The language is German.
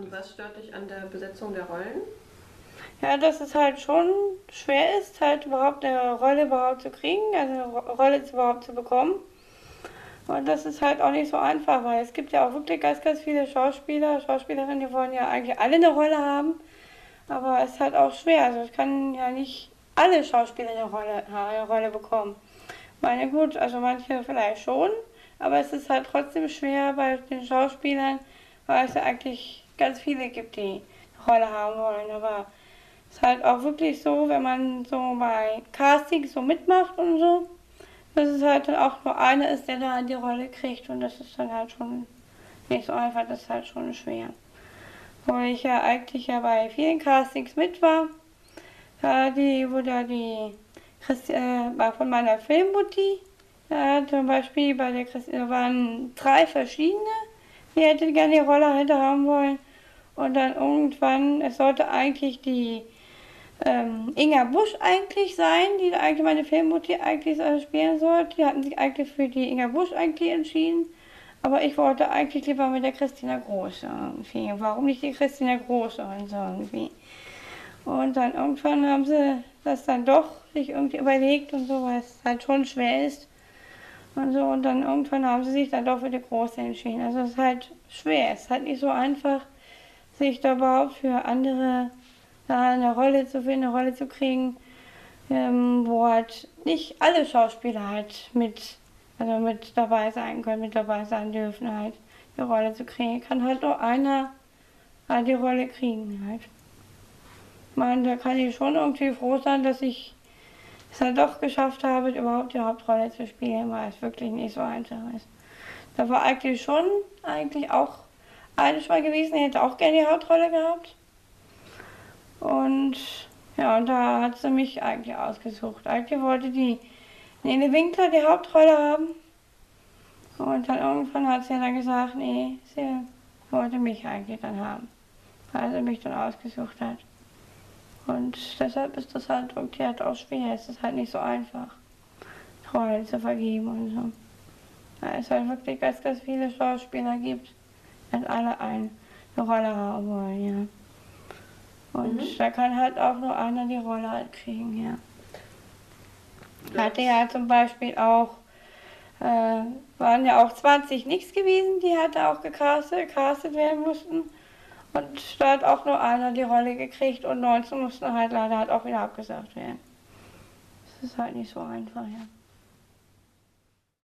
Und was stört dich an der Besetzung der Rollen? Ja, dass es halt schon schwer ist, halt überhaupt eine Rolle überhaupt zu kriegen, also eine Rolle überhaupt zu bekommen. Und das ist halt auch nicht so einfach, weil es gibt ja auch wirklich ganz, ganz viele Schauspieler, Schauspielerinnen, die wollen ja eigentlich alle eine Rolle haben. Aber es ist halt auch schwer. Also es kann ja nicht alle Schauspieler eine Rolle, eine Rolle bekommen. Meine gut, also manche vielleicht schon, aber es ist halt trotzdem schwer bei den Schauspielern, weil es ja eigentlich ganz viele gibt, die eine Rolle haben wollen. Aber es ist halt auch wirklich so, wenn man so bei Casting so mitmacht und so, dass es halt dann auch nur einer ist, der da die Rolle kriegt und das ist dann halt schon nicht so einfach, das ist halt schon schwer. Wo ich ja eigentlich ja bei vielen Castings mit war, ja, die, wo da die Christi, äh, von meiner Filmmutti, ja, zum Beispiel bei der Christi, da waren drei verschiedene, die hätte gerne die Rolle hätte haben wollen. Und dann irgendwann, es sollte eigentlich die ähm, Inga Busch eigentlich sein, die eigentlich meine Filmmutti eigentlich spielen sollte. Die hatten sich eigentlich für die Inga Busch eigentlich entschieden. Aber ich wollte eigentlich lieber mit der Christina Groß irgendwie. Warum nicht die Christina Groß und so irgendwie. Und dann irgendwann haben sie das dann doch sich irgendwie überlegt und so, es halt schon schwer ist. Und so, und dann irgendwann haben sie sich dann doch für die Große entschieden. Also es ist halt schwer, es ist halt nicht so einfach, sich da überhaupt für andere eine Rolle zu finden, eine Rolle zu kriegen, ähm, wo halt nicht alle Schauspieler halt mit, also mit dabei sein können, mit dabei sein dürfen, halt die Rolle zu kriegen. Kann halt nur einer halt die Rolle kriegen halt. Ich meine, da kann ich schon irgendwie froh sein, dass ich es halt doch geschafft habe, überhaupt die Hauptrolle zu spielen, weil es wirklich nicht so einfach ist. Da war eigentlich schon eigentlich auch eine mal gewesen, die hätte auch gerne die Hauptrolle gehabt. Und ja, und da hat sie mich eigentlich ausgesucht. Eigentlich wollte die Nele Winkler die Hauptrolle haben. Und dann irgendwann hat sie dann gesagt, nee, sie wollte mich eigentlich dann haben. Weil sie mich dann ausgesucht hat. Und deshalb ist das halt irgendwie halt auch schwer. Es ist halt nicht so einfach, Rollen zu vergeben und so. Weil es halt wirklich ganz, ganz viele Schauspieler gibt, die alle eine Rolle haben wollen, ja. Und mhm. da kann halt auch nur einer die Rolle halt kriegen, ja. ja. Hatte ja zum Beispiel auch, äh, waren ja auch 20 nichts gewesen, die hatte auch gecastet, gecastet werden mussten. Und da hat auch nur einer die Rolle gekriegt und 19 mussten halt leider halt auch wieder abgesagt werden. Das ist halt nicht so einfach, ja.